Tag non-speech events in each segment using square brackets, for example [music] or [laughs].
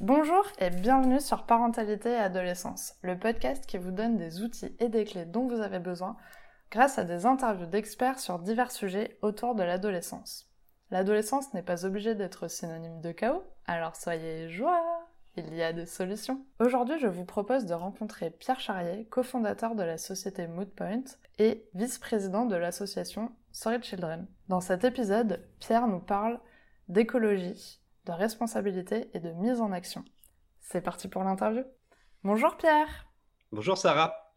Bonjour et bienvenue sur Parentalité et Adolescence, le podcast qui vous donne des outils et des clés dont vous avez besoin grâce à des interviews d'experts sur divers sujets autour de l'adolescence. L'adolescence n'est pas obligée d'être synonyme de chaos, alors soyez joie il y a des solutions. Aujourd'hui, je vous propose de rencontrer Pierre Charrier, cofondateur de la société Moodpoint et vice-président de l'association Sorry Children. Dans cet épisode, Pierre nous parle d'écologie, de responsabilité et de mise en action. C'est parti pour l'interview. Bonjour Pierre. Bonjour Sarah.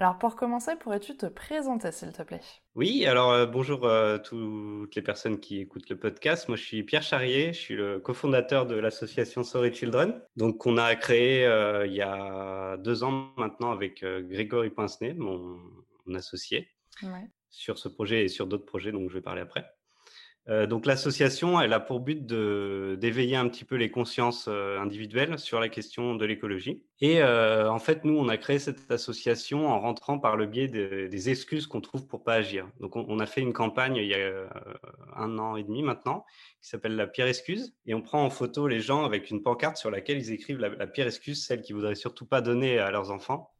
Alors pour commencer, pourrais-tu te présenter s'il te plaît? Oui, alors euh, bonjour euh, toutes les personnes qui écoutent le podcast. Moi je suis Pierre Charrier, je suis le cofondateur de l'association Sorry Children. Donc on a créé euh, il y a deux ans maintenant avec Grégory Pincenay, mon, associé, sur ce projet et sur d'autres projets dont je vais parler après. Euh, donc l'association, elle a pour but d'éveiller un petit peu les consciences euh, individuelles sur la question de l'écologie. Et euh, en fait, nous, on a créé cette association en rentrant par le biais des excuses qu'on trouve pour pas agir. Donc on, a fait une campagne il y a un an et demi maintenant qui s'appelle la pire excuse. Et on prend en photo les gens avec une pancarte sur laquelle ils écrivent la, pire excuse, celle qu'ils voudraient surtout pas donner à leurs enfants.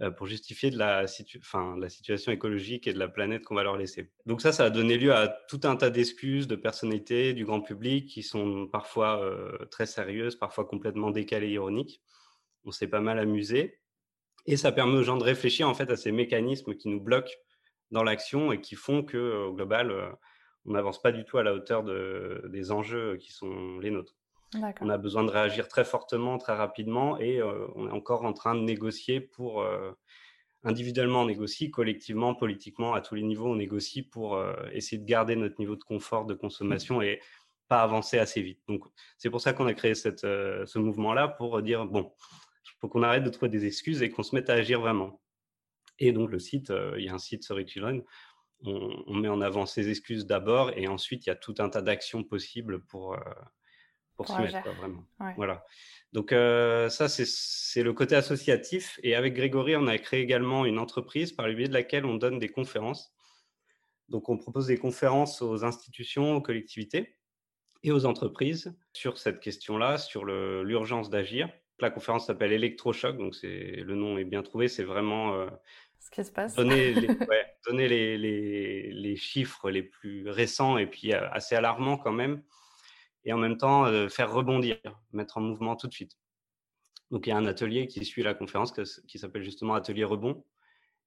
Euh, pour justifier de la, situation écologique et de la planète qu'on va leur laisser. Donc ça, ça a donné lieu à tout un tas d'excuses de personnalités du grand public qui sont parfois euh, très sérieuses, parfois complètement décalées, ironiques. On s'est pas mal amusé. Et ça permet aux gens de réfléchir en fait à ces mécanismes qui nous bloquent dans l'action et qui font que, au global, euh, on n'avance pas du tout à la hauteur de, des enjeux qui sont les nôtres. On a besoin de réagir très fortement, très rapidement, et euh, on est encore en train de négocier pour euh, individuellement on négocie, collectivement, politiquement, à tous les niveaux, on négocie pour euh, essayer de garder notre niveau de confort de consommation et pas avancer assez vite. Donc c'est pour ça qu'on a créé cette, ce mouvement-là pour dire bon, il faut qu'on arrête de trouver des excuses et qu'on se mette à agir vraiment. Et donc le site, il y a un site Sorry Children, on, on, met en avant ces excuses d'abord et ensuite il y a tout un tas d'actions possibles pour pour, se mettre, vraiment. Voilà. Donc euh, ça, c'est le côté associatif. Et avec Grégory, on a créé également une entreprise par le biais de laquelle on donne des conférences. Donc on propose des conférences aux institutions, aux collectivités et aux entreprises sur cette question-là, sur l'urgence d'agir. La conférence s'appelle Electrochoc, donc le nom est bien trouvé. C'est vraiment euh, ce qui se passe. Donner, les, [laughs] donner les, les, les, chiffres les plus récents et puis euh, assez alarmants quand même et en même temps euh, faire rebondir, mettre en mouvement tout de suite. Donc il y a un atelier qui suit la conférence qui s'appelle justement Atelier Rebond.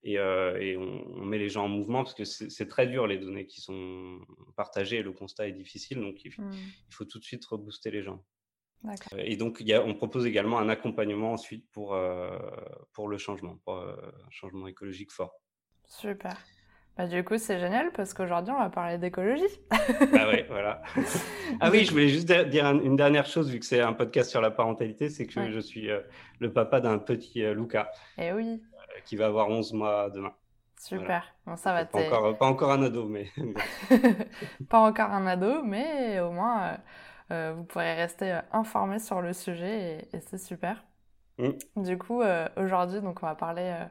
Et, euh, on, met les gens en mouvement parce que c'est très dur les données qui sont partagées et le constat est difficile. Donc il, mmh. faut tout de suite rebooster les gens. Et donc il y a, on propose également un accompagnement ensuite pour, euh, pour le changement, pour un changement écologique fort. Super. Bah, du coup, c'est génial parce qu'aujourd'hui, on va parler d'écologie. [laughs] [laughs] ah oui, voilà. Ah oui, je voulais juste dire une dernière chose, vu que c'est un podcast sur la parentalité, c'est que je suis euh, le papa d'un petit euh, Luca. Eh oui. Euh, qui va avoir 11 mois demain. Super. Bon, ça va pas encore, pas encore un ado, mais. [laughs] pas encore un ado, mais au moins, vous pourrez rester informé sur le sujet et, c'est super. Mm. Du coup, aujourd'hui, donc, on va parler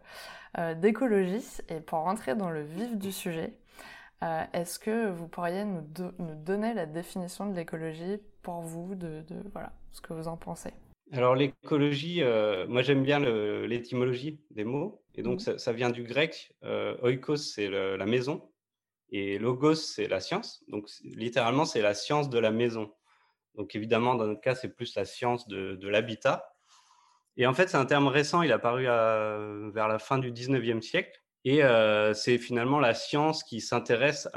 euh, d'écologie. Et pour rentrer dans le vif du sujet, euh, est-ce que vous pourriez nous, donner la définition de l'écologie pour vous, de, voilà, ce que vous en pensez? Alors l'écologie, euh, moi j'aime bien l'étymologie des mots, et donc mmh. ça, vient du grec. oikos, c'est la maison, et logos, c'est la science. Donc littéralement, c'est la science de la maison. Donc évidemment, dans notre cas, c'est plus la science de l'habitat. Et en fait, c'est un terme récent, il a apparu vers la fin du 19e siècle. Et euh, c'est finalement la science qui s'intéresse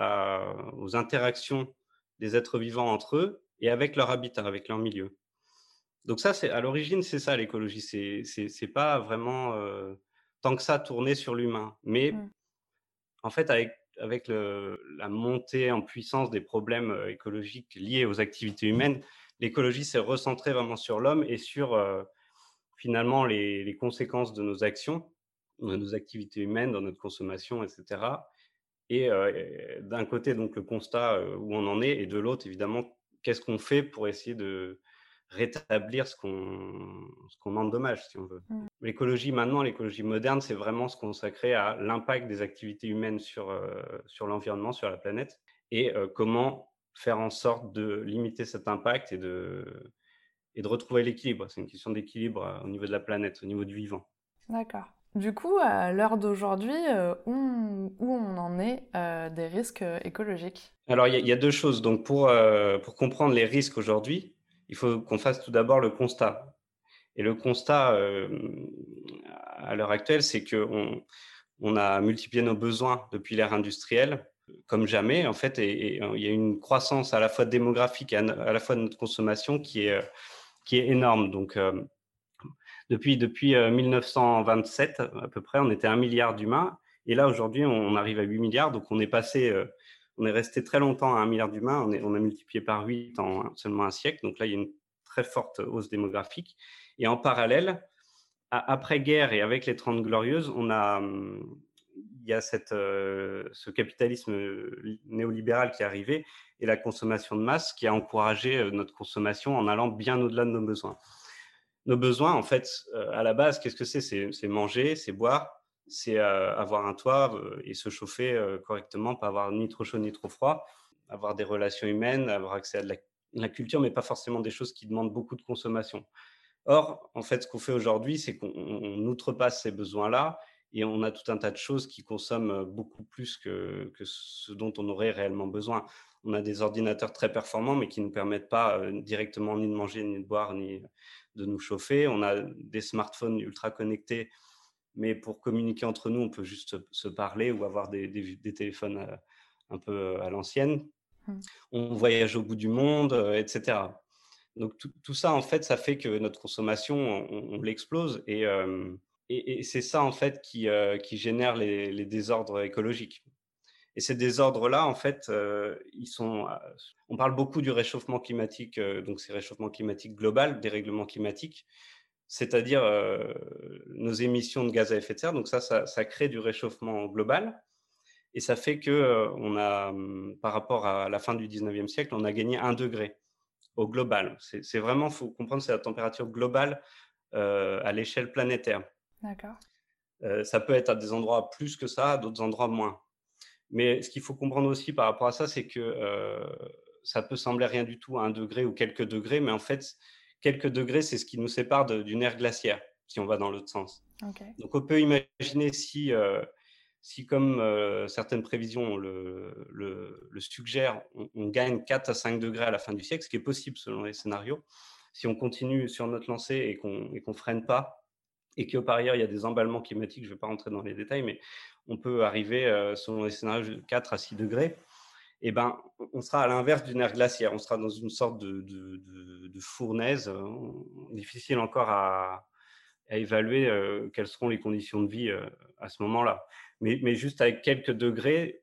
aux interactions des êtres vivants entre eux et avec leur habitat, avec leur milieu. Donc ça, c'est à l'origine, c'est ça l'écologie. C'est c'est pas vraiment euh, tant que ça tourné sur l'humain, mais mmh. en fait avec avec le, la montée en puissance des problèmes euh, écologiques liés aux activités humaines, l'écologie s'est recentrée vraiment sur l'homme et sur finalement les, conséquences de nos actions, de nos activités humaines, dans notre consommation, etc. Et euh, d'un côté, donc le constat euh, où on en est, et de l'autre, évidemment, qu'est-ce qu'on fait pour essayer de rétablir ce qu'on endommage, si on veut. Mmh. L'écologie maintenant, l'écologie moderne, c'est vraiment se consacrer à l'impact des activités humaines sur, euh, sur l'environnement, sur la planète, et comment faire en sorte de limiter cet impact et de, et de retrouver l'équilibre. C'est une question d'équilibre au niveau de la planète, au niveau du vivant. D'accord. Du coup, à l'heure d'aujourd'hui, où, où, on en est des risques écologiques? Alors, il y, a deux choses. Donc, pour, pour comprendre les risques aujourd'hui, il faut qu'on fasse tout d'abord le constat. Et le constat à l'heure actuelle, c'est qu'on on a multiplié nos besoins depuis l'ère industrielle comme jamais, en fait, et, il y a une croissance à la fois démographique et à, la fois de notre consommation qui est, qui est énorme. Donc, depuis, depuis 1927, à peu près, on était un milliard d'humains. Et là, aujourd'hui, on arrive à 8 milliards. Donc, on est passé, on est resté très longtemps à un milliard d'humains. On, on, a multiplié par 8 en seulement un siècle. Donc là, il y a une très forte hausse démographique. Et en parallèle, après-guerre et avec les Trente Glorieuses, on a, il y a cette, ce capitalisme néolibéral qui est arrivé et la consommation de masse qui a encouragé notre consommation en allant bien au-delà de nos besoins. Nos besoins, en fait, à la base, qu'est-ce que c'est? C'est manger, c'est boire, c'est avoir un toit et se chauffer correctement, pas avoir ni trop chaud ni trop froid, avoir des relations humaines, avoir accès à de la culture, mais pas forcément des choses qui demandent beaucoup de consommation. Or, en fait, ce qu'on fait aujourd'hui, c'est qu'on outrepasse ces besoins-là et on a tout un tas de choses qui consomment beaucoup plus que, ce dont on aurait réellement besoin. On a des ordinateurs très performants, mais qui ne nous permettent pas directement ni de manger, ni de boire, ni de nous chauffer. On a des smartphones ultra connectés, mais pour communiquer entre nous, on peut juste se parler ou avoir des, téléphones un peu à l'ancienne. Mmh. On voyage au bout du monde, etc. Donc tout, ça, en fait, ça fait que notre consommation, on, l'explose et, et, c'est ça, en fait, qui, qui génère les, désordres écologiques. Et ces désordres-là, en fait, ils sont. On parle beaucoup du réchauffement climatique, donc c'est réchauffement climatique global, dérèglement climatique, c'est-à-dire nos émissions de gaz à effet de serre. Donc ça, ça, crée du réchauffement global. Et ça fait que on a, par rapport à la fin du 19e siècle, on a gagné un degré au global. C'est vraiment, faut comprendre, c'est la température globale euh, à l'échelle planétaire. D'accord. Euh, ça peut être à des endroits plus que ça, à d'autres endroits moins. Mais ce qu'il faut comprendre aussi par rapport à ça, c'est que euh, ça peut sembler rien du tout à un degré ou quelques degrés, mais en fait, quelques degrés, c'est ce qui nous sépare d'une ère glaciaire, si on va dans l'autre sens. Donc on peut imaginer si si, comme euh, certaines prévisions le, le, suggèrent, on, gagne 4 à 5 degrés à la fin du siècle, ce qui est possible selon les scénarios, si on continue sur notre lancée et qu'on ne freine pas, et que par ailleurs il y a des emballements climatiques, je ne vais pas rentrer dans les détails, mais on peut arriver, euh, selon les scénarios, de 4 à 6 degrés, et eh ben, on sera à l'inverse d'une ère glaciaire, on sera dans une sorte de, fournaise, euh, difficile encore à, évaluer quelles seront les conditions de vie à ce moment-là mais, juste avec quelques degrés,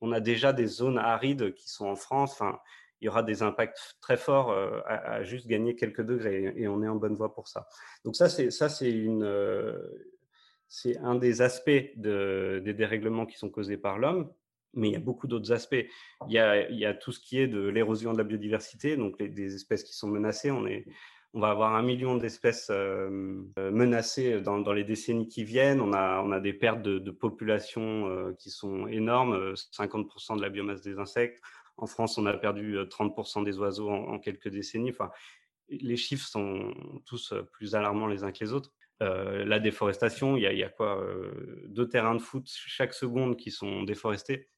on a déjà des zones arides qui sont en France. Il y aura des impacts très forts euh, à, juste gagner quelques degrés et on est en bonne voie pour ça. Donc ça, c'est ça, c'est euh, un des aspects de, des dérèglements qui sont causés par l'homme. Mais il y a beaucoup d'autres aspects. Il y, a, tout ce qui est de l'érosion de la biodiversité, donc des espèces qui sont menacées. On est, on va avoir un million d'espèces euh, menacées dans, les décennies qui viennent. On a, on a des pertes de, population euh, qui sont énormes, 50% de la biomasse des insectes. En France, on a perdu 30% des oiseaux en, quelques décennies. Enfin, les chiffres sont tous plus alarmants les uns que les autres. la déforestation, il y a, il y a quoi Deux terrains de foot chaque seconde qui sont déforestés.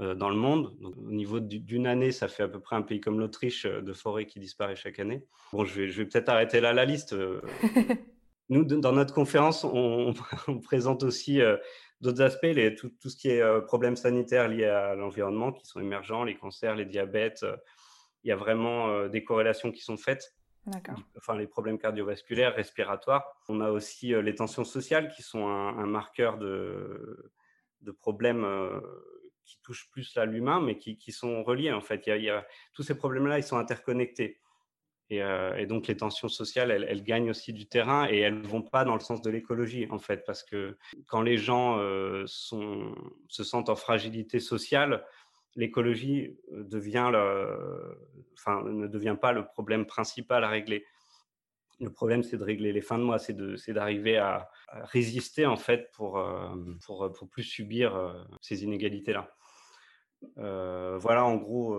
Euh, dans le monde. au niveau d'une année, ça fait à peu près un pays comme l'Autriche euh, de forêt qui disparaît chaque année. Bon, je vais, je vais peut-être arrêter là la liste. Euh. [laughs] Nous, dans notre conférence, on, [laughs] présente aussi d'autres aspects, les, tout, tout, ce qui est problèmes sanitaires liés à l'environnement qui sont émergents, les cancers, les diabètes. il y a vraiment des corrélations qui sont faites. Enfin, les problèmes cardiovasculaires, respiratoires. On a aussi les tensions sociales qui sont un, marqueur de, de problèmes qui touchent plus l'humain, mais qui, qui, sont reliés en fait. Il y a, tous ces problèmes-là, ils sont interconnectés. Et, euh, et, donc les tensions sociales, elles, gagnent aussi du terrain et elles ne vont pas dans le sens de l'écologie en fait, parce que quand les gens euh, se sentent en fragilité sociale, l'écologie euh, ne devient pas le problème principal à régler. Le problème, c'est de régler les fins de mois, c'est d'arriver à, résister en fait pour, pour, pour plus subir ces inégalités-là. Euh, voilà en gros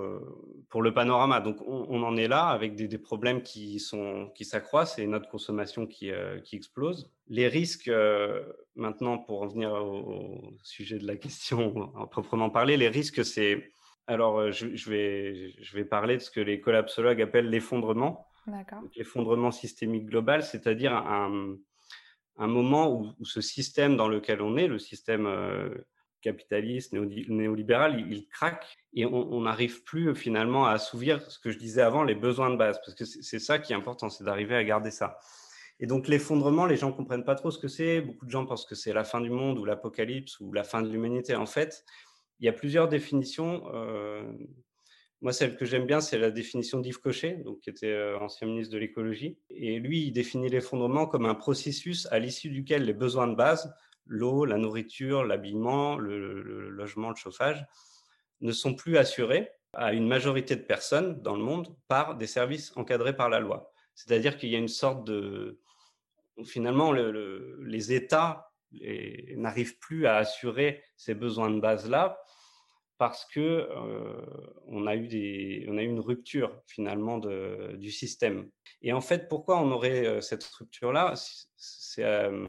pour le panorama. Donc on, en est là avec des, problèmes qui sont qui s'accroissent et notre consommation qui, qui explose. Les risques, maintenant pour revenir au, sujet de la [laughs] question en proprement parler, les risques c'est alors je, vais je vais parler de ce que les collapsologues appellent l'effondrement. L'effondrement systémique global, c'est-à-dire un, un moment où, ce système dans lequel on est, le système capitaliste, néolibéral, il, craque et on n'arrive plus finalement à assouvir ce que je disais avant, les besoins de base, parce que c'est ça qui est important, c'est d'arriver à garder ça. Et donc l'effondrement, les gens ne comprennent pas trop ce que c'est. Beaucoup de gens pensent que c'est la fin du monde ou l'apocalypse ou la fin de l'humanité. En fait, il y a plusieurs définitions. Euh, moi, celle que j'aime bien, c'est la définition d'Yves Cochet, donc, qui était euh, ancien ministre de l'écologie. Et lui, il définit l'effondrement comme un processus à l'issue duquel les besoins de base, l'eau, la nourriture, l'habillement, le, logement, le chauffage, ne sont plus assurés à une majorité de personnes dans le monde par des services encadrés par la loi. C'est-à-dire qu'il y a une sorte de... Finalement, les États n'arrivent plus à assurer ces besoins de base-là parce que euh, on a eu des, on a eu une rupture finalement du système. Et en fait, pourquoi on aurait euh, cette rupture-là? Euh,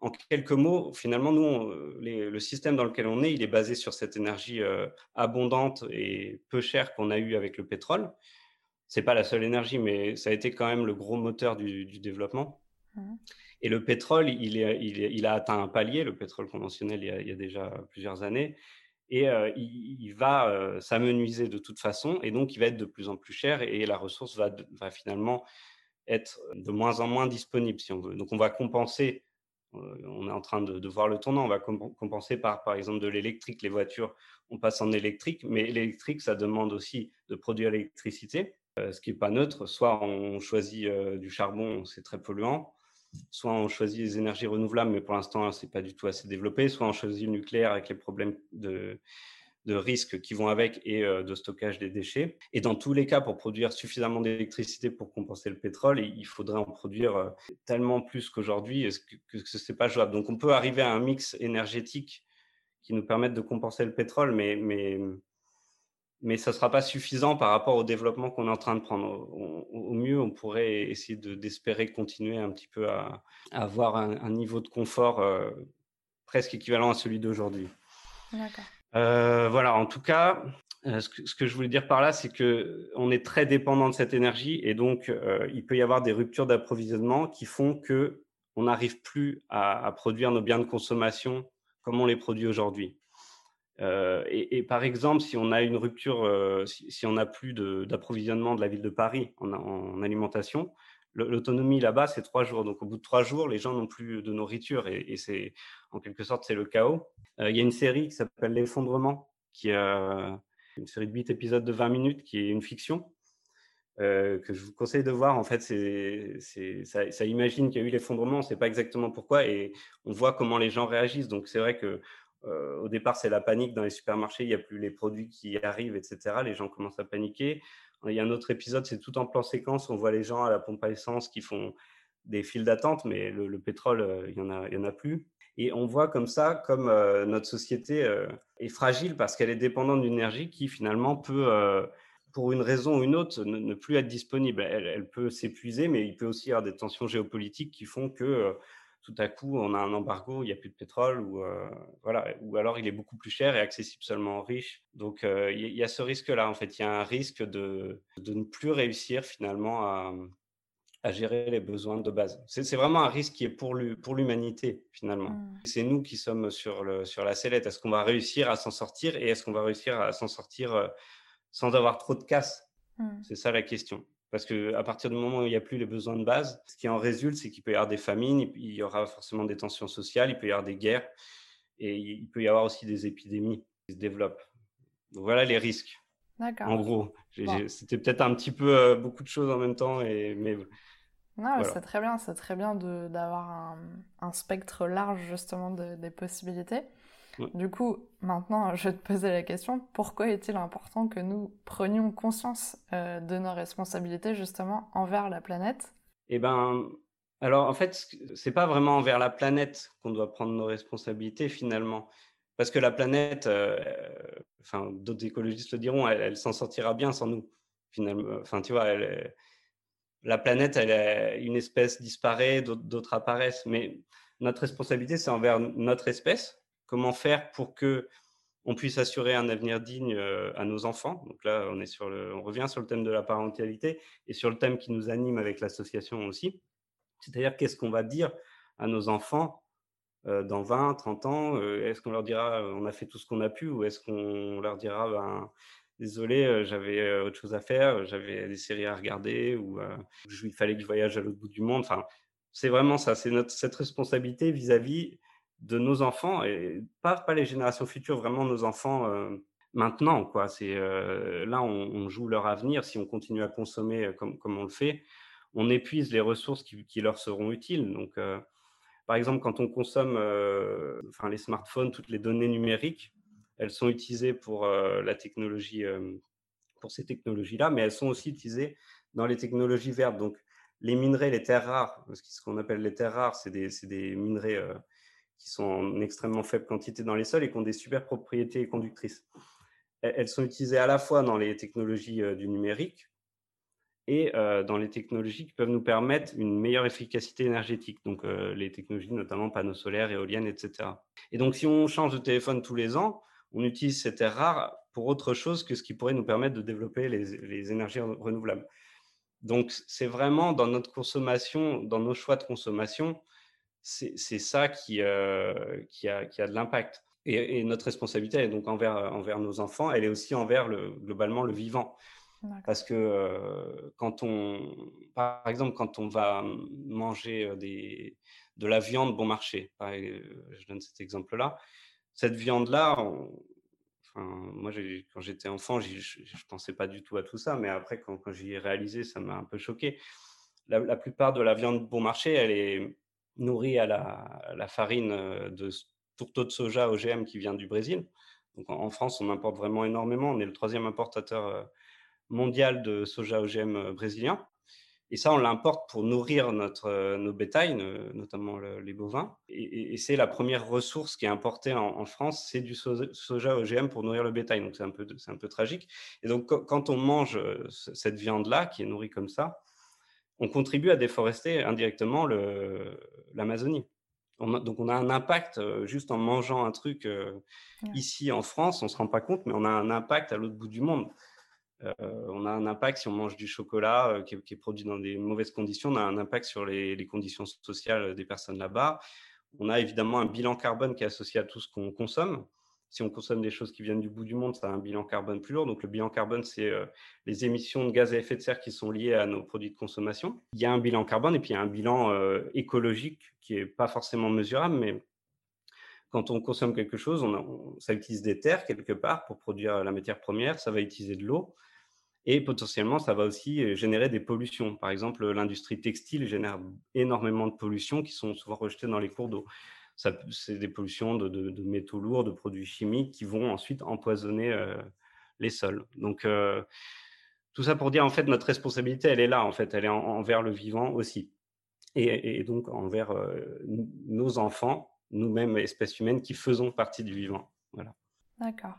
en quelques mots, finalement, nous, le système dans lequel on est, il est basé sur cette énergie abondante et peu chère qu'on a eue avec le pétrole. C'est pas la seule énergie, mais ça a été quand même le gros moteur du, développement. Mmh. Et le pétrole, il, est, il, il, a atteint un palier, le pétrole conventionnel, il y a, il y a déjà plusieurs années et il, va s'amenuiser de toute façon, et donc il va être de plus en plus cher, et, la ressource va, va, finalement être de moins en moins disponible, si on veut. Donc on va compenser, on est en train de, voir le tournant, on va compenser par, par exemple, de l'électrique. Les voitures, on passe en électrique, mais l'électrique, ça demande aussi de produire l'électricité, ce qui n'est pas neutre. Soit on choisit du charbon, c'est très polluant, soit on choisit les énergies renouvelables, mais pour l'instant, ce n'est pas du tout assez développé, soit on choisit le nucléaire avec les problèmes de, de risques qui vont avec et euh, de stockage des déchets. Et dans tous les cas, pour produire suffisamment d'électricité pour compenser le pétrole, il faudrait en produire euh, tellement plus qu'aujourd'hui que, ce n'est pas jouable? Donc on peut arriver à un mix énergétique qui nous permette de compenser le pétrole, mais, mais mais ça ne sera pas suffisant par rapport au développement qu'on est en train de prendre. Au, mieux, on pourrait essayer d'espérer continuer un petit peu à, avoir un, niveau de confort euh, presque équivalent à celui d'aujourd'hui. Euh, voilà, en tout cas, euh, ce, que, je voulais dire par là, c'est qu'on est très dépendant de cette énergie et donc il peut y avoir des ruptures d'approvisionnement qui font que on n'arrive plus à produire nos biens de consommation comme on les produit aujourd'hui. Euh, et, par exemple, si on a une rupture, euh, si, on n'a plus d'approvisionnement de, la ville de Paris en, alimentation, l'autonomie là-bas, c'est trois jours. Donc, au bout de trois jours, les gens n'ont plus de nourriture et, c'est, en quelque sorte, c'est le chaos. Euh, il y a une série qui s'appelle L'effondrement, qui est une série de huit épisodes de 20 minutes, qui est une fiction. que je vous conseille de voir. En fait, c'est, ça, ça, imagine qu'il y a eu l'effondrement, on ne sait pas exactement pourquoi, et on voit comment les gens réagissent. Donc, c'est vrai que au départ, c'est la panique dans les supermarchés, il n'y a plus les produits qui arrivent, etc. Les gens commencent à paniquer. Il y a un autre épisode, c'est tout en plan séquence. On voit les gens à la pompe à essence qui font des files d'attente, mais le, pétrole, il n'y en, a, en a plus. Et on voit comme ça, comme notre société est fragile parce qu'elle est dépendante d'une énergie qui finalement peut, pour une raison ou une autre, ne, plus être disponible. Elle peut s'épuiser, mais il peut aussi y avoir des tensions géopolitiques qui font que tout à coup, on a un embargo, il n'y a plus de pétrole, ou, euh, voilà, ou alors il est beaucoup plus cher et accessible seulement aux riches. Donc, euh, il y, a ce risque-là, en fait. Il y a un risque de, de, ne plus réussir finalement à, à gérer les besoins de base. C'est vraiment un risque qui est pour l'humanité, finalement. Mmh. C'est nous qui sommes sur, le, sur la sellette. Est-ce qu'on va réussir à s'en sortir et est-ce qu'on va réussir à s'en sortir euh, sans avoir trop de casse? Mmh. C'est ça la question. Parce qu'à partir du moment où il n'y a plus les besoins de base, ce qui en résulte, c'est qu'il peut y avoir des famines, il y aura forcément des tensions sociales, il peut y avoir des guerres, et il peut y avoir aussi des épidémies qui se développent. Donc voilà les risques. D'accord. En gros, c'était peut-être un petit peu euh, beaucoup de choses en même temps, et, mais non, c'est très bien, c'est très bien d'avoir un, un, spectre large justement de, des possibilités. Du coup, maintenant, je vais te poser la question, pourquoi est-il important que nous prenions conscience euh, de nos responsabilités justement envers la planète? Eh ben, alors en fait, c'est pas vraiment envers la planète qu'on doit prendre nos responsabilités finalement, parce que la planète, enfin, d'autres écologistes le diront, elle, s'en sortira bien sans nous, finalement. Enfin, tu vois, la planète, elle, une espèce disparaît, d'autres apparaissent, mais notre responsabilité, c'est envers notre espèce. Comment faire pour que on puisse assurer un avenir digne à nos enfants. Donc là, on, est sur le, on revient sur le thème de la parentalité et sur le thème qui nous anime avec l'association aussi. C'est-à-dire qu'est-ce qu'on va dire à nos enfants dans 20, 30 ans Est-ce qu'on leur dira on a fait tout ce qu'on a pu ou est-ce qu'on leur dira ben, désolé, j'avais autre chose à faire, j'avais des séries à regarder ou il fallait que je voyage à l'autre bout du monde. Enfin, c'est vraiment ça, c'est cette responsabilité vis-à-vis de nos enfants et pas pas les générations futures, vraiment nos enfants maintenant quoi. C'est là on, joue leur avenir si on continue à consommer comme comme on le fait, on épuise les ressources qui, qui leur seront utiles. Donc par exemple, quand on consomme enfin, les smartphones, toutes les données numériques, elles sont utilisées pour la technologie, pour ces technologies-là, mais elles sont aussi utilisées dans les technologies vertes. Donc, les minerais, les terres rares, ce qu'on appelle les terres rares, c'est des, des, minerais qui sont en extrêmement faible quantité dans les sols et qui ont des super propriétés conductrices. Elles sont utilisées à la fois dans les technologies du numérique, et dans les technologies qui peuvent nous permettre une meilleure efficacité énergétique, donc les technologies notamment panneaux solaires, éoliennes, etc. Et donc si on change de téléphone tous les ans, on utilise ces terres rares pour autre chose que ce qui pourrait nous permettre de développer les, énergies renouvelables. Donc c'est vraiment dans notre consommation, dans nos choix de consommation, c'est ça qui, qui, a, qui, a, de l'impact. Et, et, notre responsabilité, est donc envers, envers nos enfants, elle est aussi envers le, globalement le vivant. Parce que quand on, par exemple, quand on va manger des, de la viande bon marché, je donne cet exemple-là, cette viande-là, enfin, moi, quand j'étais enfant, je ne pensais pas du tout à tout ça, mais après, quand, quand j'y ai réalisé, ça m'a un peu choqué. La, plupart de la viande bon marché, elle est nourrie à la, farine de tourteau de soja OGM qui vient du Brésil. Donc en, France, on importe vraiment énormément. On est le troisième importateur mondial de soja OGM brésilien. Et ça, on l'importe pour nourrir notre, nos bétails, notamment les bovins. Et, c'est la première ressource qui est importée en, France, c'est du soja OGM pour nourrir le bétail. Donc c'est un un peu tragique. Et donc quand on mange cette viande-là, qui est nourrie comme ça, on contribue à déforester indirectement l'Amazonie. Donc on a un impact juste en mangeant un truc ici en France, on ne se rend pas compte, mais on a un impact à l'autre bout du monde. Euh, on a un impact si on mange du chocolat euh, qui, est, produit dans des mauvaises conditions, on a un impact sur les, conditions sociales des personnes là-bas. On a évidemment un bilan carbone qui est associé à tout ce qu'on consomme. Si on consomme des choses qui viennent du bout du monde, ça a un bilan carbone plus lourd. Donc le bilan carbone, c'est euh, les émissions de gaz à effet de serre qui sont liées à nos produits de consommation. Il y a un bilan carbone et puis il y a un bilan écologique qui n'est pas forcément mesurable, mais quand on consomme quelque chose, ça utilise des terres quelque part pour produire la matière première, ça va utiliser de l'eau. Et potentiellement, ça va aussi euh, générer des pollutions. Par exemple, l'industrie textile génère énormément de pollutions qui sont souvent rejetées dans les cours d'eau. C'est des pollutions de, métaux lourds, de produits chimiques qui vont ensuite empoisonner euh, les sols. Donc, euh, tout ça pour dire, en fait, notre responsabilité, elle est là, en fait, elle est envers le vivant aussi. Et, donc envers nos enfants, nous-mêmes, espèces humaines, qui faisons partie du vivant. Voilà. D'accord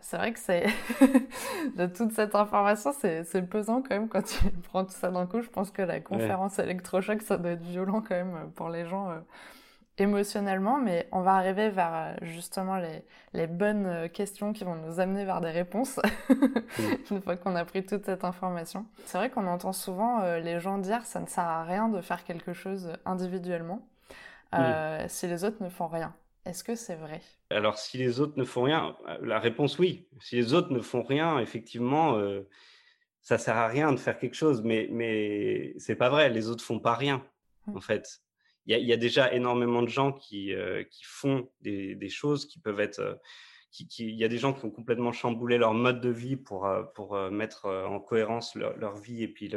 c'est vrai que c'est [laughs] de toute cette information, c'est pesant quand même quand tu [laughs] prends tout ça d'un coup. Je pense que la conférence électrochoc, ça doit être violent quand même pour les gens euh, émotionnellement, mais on va arriver vers euh, justement les, les, bonnes euh, questions qui vont nous amener vers des réponses [laughs] une fois qu'on a pris toute cette information. C'est vrai qu'on entend souvent les gens dire ça ne sert à rien de faire quelque chose individuellement si les autres ne font rien. Est-ce que c'est vrai? Alors, si les autres ne font rien, euh, la réponse oui. Si les autres ne font rien, effectivement, ça euh, ça sert à rien de faire quelque chose. Mais, mais c'est pas vrai. Les autres font pas rien, mmh. en fait. Il y, a déjà énormément de gens qui, euh, qui font des, choses qui peuvent être. il y a des gens qui ont complètement chamboulé leur mode de vie pour, pour mettre en cohérence leur, vie et puis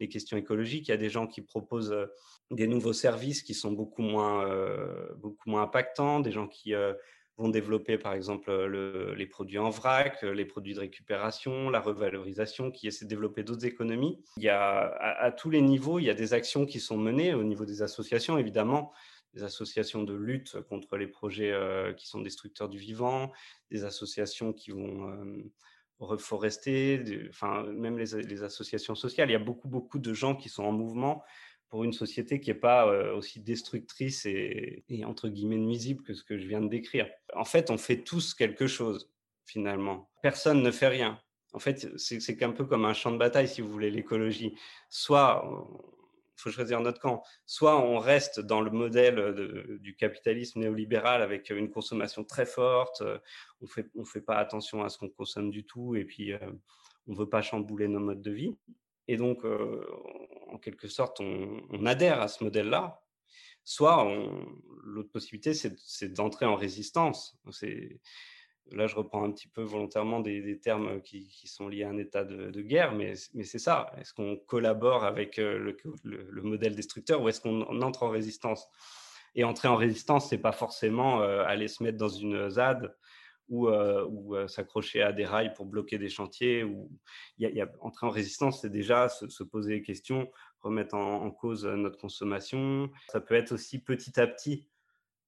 les questions écologiques. Il y a des gens qui proposent des nouveaux services qui sont beaucoup moins, euh, beaucoup moins impactants, des gens qui euh, vont développer par exemple les produits en vrac, les produits de récupération, la revalorisation, qui essaient de développer d'autres économies. Il y a, à, tous les niveaux, il y a des actions qui sont menées au niveau des associations, évidemment. des associations de lutte contre les projets qui sont destructeurs du vivant, des associations qui vont reforester, enfin, même les, associations sociales. Il y a beaucoup, beaucoup de gens qui sont en mouvement pour une société qui n'est pas aussi destructrice et, entre guillemets nuisible que ce que je viens de décrire. En fait, on fait tous quelque chose, finalement. Personne ne fait rien. En fait, c'est un peu comme un champ de bataille, si vous voulez, l'écologie. Soit il faut choisir notre camp. Soit on reste dans le modèle du capitalisme néolibéral avec une consommation très forte, on fait, ne fait pas attention à ce qu'on consomme du tout et puis on ne veut pas chambouler nos modes de vie. Et donc, en quelque sorte, on, adhère à ce modèle-là. Soit l'autre possibilité, c'est d'entrer en résistance. Là, je reprends un petit peu volontairement des, termes qui, sont liés à un état de, guerre, mais, c'est ça. Est-ce qu'on collabore avec euh, le, modèle destructeur ou est-ce qu'on entre en résistance? Et entrer en résistance, c'est pas forcément euh, aller se mettre dans une ZAD ou, euh, s'accrocher à des rails pour bloquer des chantiers. Ou... Y a, entrer en résistance, c'est déjà se, poser des questions, remettre en cause notre consommation. Ça peut être aussi petit à petit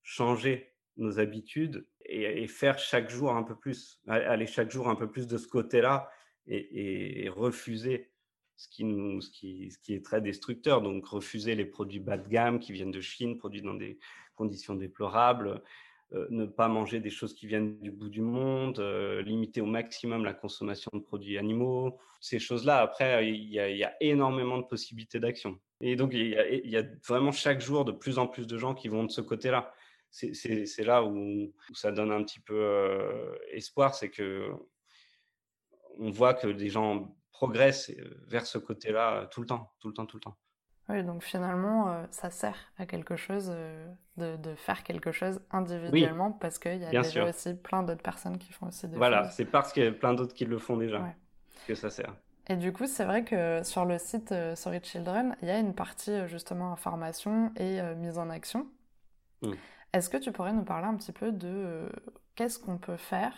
changer nos habitudes et, faire chaque jour un peu plus, aller chaque jour un peu plus de ce côté-là et, refuser ce qui est très destructeur. Donc refuser les produits bas de gamme qui viennent de Chine, produits dans des conditions déplorables, euh, ne pas manger des choses qui viennent du bout du monde, euh, limiter au maximum la consommation de produits animaux. Ces choses-là, après, il y, a, il y, a, énormément de possibilités d'action. Et donc, il y, a, vraiment chaque jour de plus en plus de gens qui vont de ce côté-là c'est là où, ça donne un petit peu euh, espoir, c'est que on voit que des gens progressent euh, vers ce côté-là tout le temps, tout le temps, tout le temps. Oui, donc finalement, euh, ça sert à quelque chose de, faire quelque chose individuellement parce qu'il y a déjà aussi plein d'autres personnes qui font aussi des Voilà, c'est parce qu'il y a plein d'autres qui le font déjà que ça sert. Et du coup, c'est vrai que sur le site Sorry Children, il y a une partie justement information et mise en action. Mmh. Est-ce que tu pourrais nous parler un petit peu de euh, qu'est-ce qu'on peut faire